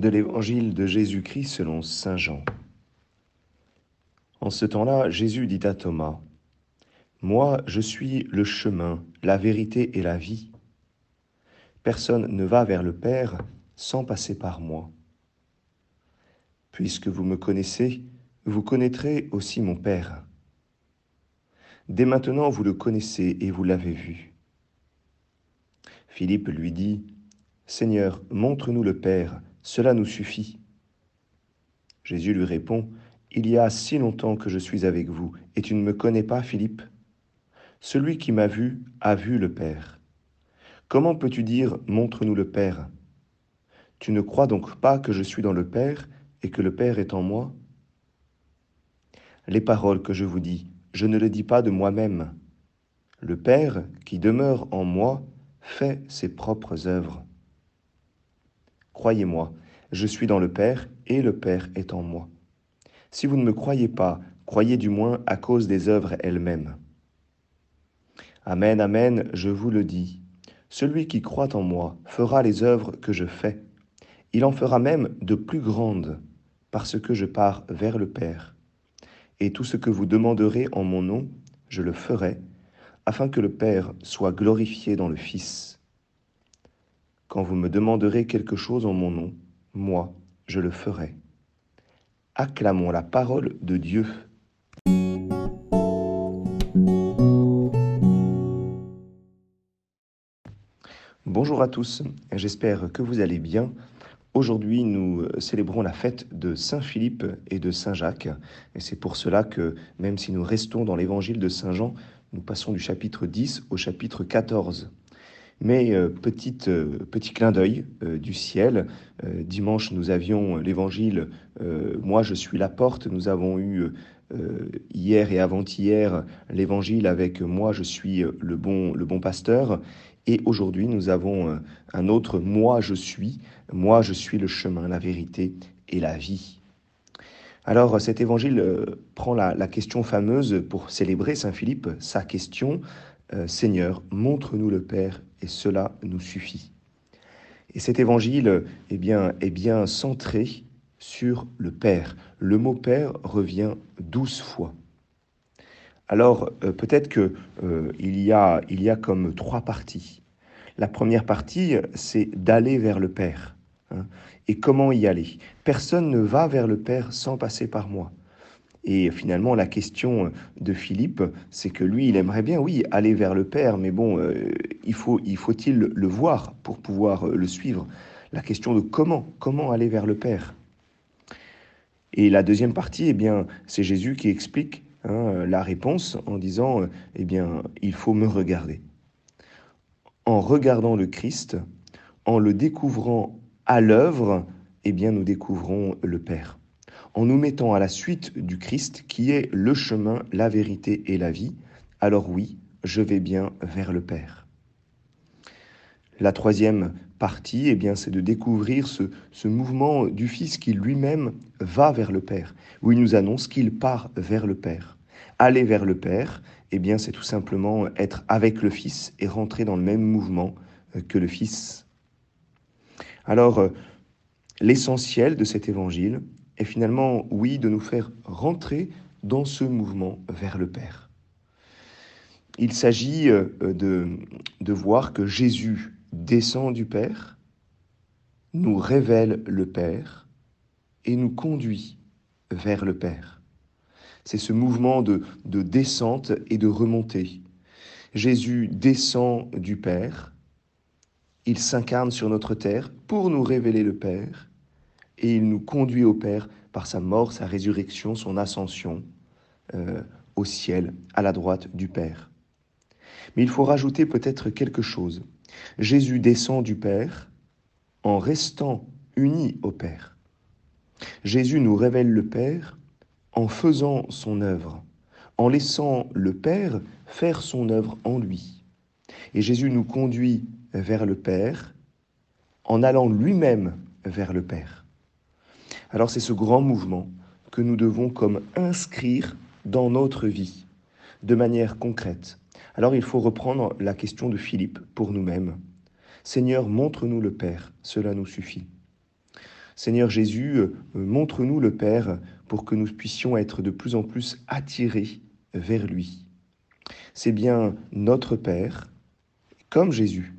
de l'évangile de Jésus-Christ selon Saint Jean. En ce temps-là, Jésus dit à Thomas, Moi, je suis le chemin, la vérité et la vie. Personne ne va vers le Père sans passer par moi. Puisque vous me connaissez, vous connaîtrez aussi mon Père. Dès maintenant, vous le connaissez et vous l'avez vu. Philippe lui dit, Seigneur, montre-nous le Père, cela nous suffit. Jésus lui répond, Il y a si longtemps que je suis avec vous, et tu ne me connais pas, Philippe? Celui qui m'a vu a vu le Père. Comment peux-tu dire, Montre-nous le Père? Tu ne crois donc pas que je suis dans le Père et que le Père est en moi? Les paroles que je vous dis, je ne les dis pas de moi-même. Le Père, qui demeure en moi, fait ses propres œuvres. Croyez-moi, je suis dans le Père et le Père est en moi. Si vous ne me croyez pas, croyez du moins à cause des œuvres elles-mêmes. Amen, amen, je vous le dis. Celui qui croit en moi fera les œuvres que je fais. Il en fera même de plus grandes, parce que je pars vers le Père. Et tout ce que vous demanderez en mon nom, je le ferai, afin que le Père soit glorifié dans le Fils. Quand vous me demanderez quelque chose en mon nom, moi, je le ferai. Acclamons la parole de Dieu. Bonjour à tous, j'espère que vous allez bien. Aujourd'hui, nous célébrons la fête de Saint Philippe et de Saint Jacques. Et c'est pour cela que, même si nous restons dans l'évangile de Saint Jean, nous passons du chapitre 10 au chapitre 14. Mais euh, petite, euh, petit clin d'œil euh, du ciel. dimanche, nous avions l'évangile Moi, je suis la porte. Nous avons eu hier et avant-hier l'évangile avec Moi, je suis le bon, le bon pasteur. Et aujourd'hui, nous avons un autre Moi, je suis. Moi, je suis le chemin, la vérité et la vie. Alors cet évangile prend la, la, question fameuse pour célébrer Saint Philippe, sa question, Seigneur, montre-nous le Père, et cela nous suffit. Et cet évangile eh est bien centré sur le Père. Le mot Père revient douze fois. Alors euh, peut-être qu'il euh, y, a, il y a comme trois parties. La première partie, c'est d'aller vers le Père. Hein. Et comment y aller? Personne ne va vers le Père sans passer par moi. Et finalement, la question de Philippe, c'est que lui, il aimerait bien, oui, aller vers le Père, mais bon, euh, il faut, il faut-il le voir pour pouvoir euh, le suivre? La question de comment, comment aller vers le Père? Et la deuxième partie, eh bien, c'est Jésus qui explique hein, la réponse en disant, eh bien, il faut me regarder. En regardant le Christ, en le découvrant à l'œuvre, eh bien, nous découvrons le Père en nous mettant à la suite du Christ qui est le chemin, la vérité et la vie, alors oui, je vais bien vers le Père. La troisième partie, eh bien, c'est de découvrir ce, mouvement du Fils qui lui-même va vers le Père, où il nous annonce qu'il part vers le Père. Aller vers le Père, eh bien, c'est tout simplement être avec le Fils et rentrer dans le même mouvement euh, que le Fils. Alors, euh, l'essentiel de cet évangile, et finalement, oui, de nous faire rentrer dans ce mouvement vers le Père. Il s'agit euh, de, voir que Jésus descend du Père, nous révèle le Père et nous conduit vers le Père. C'est ce mouvement de, de descente et de remontée. Jésus descend du Père, il s'incarne sur notre terre pour nous révéler le Père, et il nous conduit au Père par sa mort, sa résurrection, son ascension euh, au ciel, à la droite du Père. Mais il faut rajouter peut-être quelque chose. Jésus descend du Père en restant uni au Père. Jésus nous révèle le Père en faisant son œuvre, en laissant le Père faire son œuvre en lui. Et Jésus nous conduit vers le Père en allant lui-même vers le Père. Alors c'est ce grand mouvement que nous devons comme inscrire dans notre vie, de manière concrète. Alors il faut reprendre la question de Philippe pour nous-mêmes. Seigneur, montre-nous le Père, cela nous suffit. Seigneur Jésus, montre-nous le Père pour que nous puissions être de plus en plus attirés vers lui. C'est bien notre Père, comme Jésus,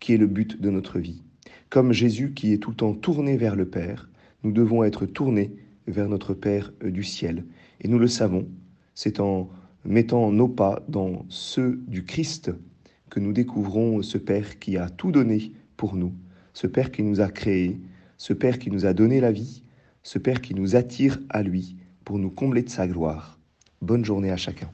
qui est le but de notre vie. Comme Jésus qui est tout le temps tourné vers le Père, nous devons être tournés vers notre Père du ciel. Et nous le savons, c'est en mettant nos pas dans ceux du Christ que nous découvrons ce Père qui a tout donné pour nous, ce Père qui nous a créés, ce Père qui nous a donné la vie, ce Père qui nous attire à lui pour nous combler de sa gloire. Bonne journée à chacun.